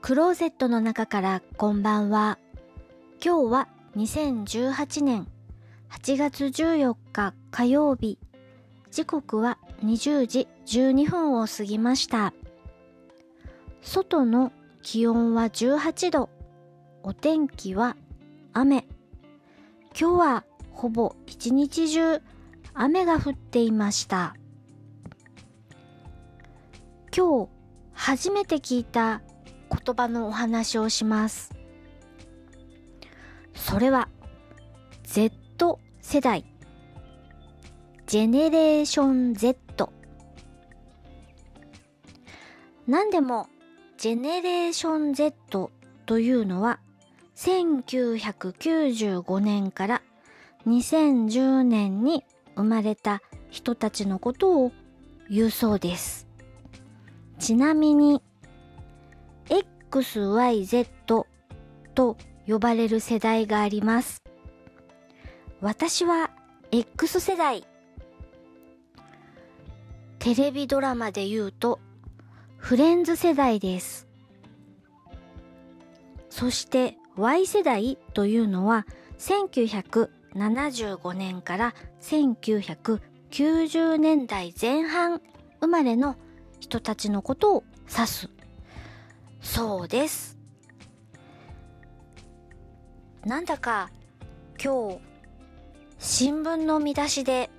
クローゼットの中からこんばんは。今日は2018年8月14日火曜日。時刻は20時12分を過ぎました。外の気温は18度。お天気は雨。今日はほぼ一日中雨が降っていました。今日初めて聞いた言葉のお話をします。それは Z 世代。ジェネレーション Z。何でもジェネレーション Z というのは1995年から2010年に生まれた人たちのことを言うそうです。ちなみに XYZ と呼ばれる世代があります。私は X 世代。テレビドラマで言うとフレンズ世代です。そして Y 世代というのは1975年から1990年代前半生まれの人たちのことを指す。そうです。なんだか今日新聞の見出しで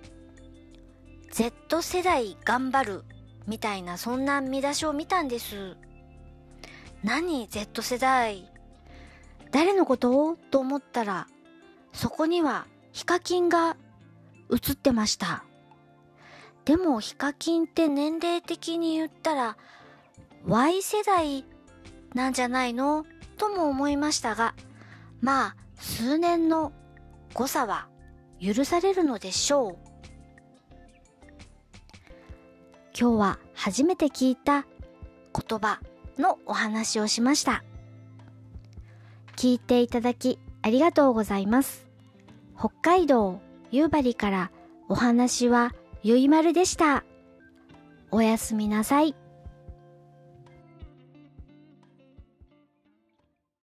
Z 世代頑張るみたいなそんな見出しを見たんです。何 Z 世代？誰のこと？と思ったらそこにはヒカキンが映ってました。でもヒカキンって年齢的に言ったら Y 世代なんじゃないの？とも思いましたが、まあ数年の誤差は許されるのでしょう。今日は初めて聞いた言葉のお話をしました。聞いていただきありがとうございます。北海道夕張からお話はゆいまるでした。おやすみなさい。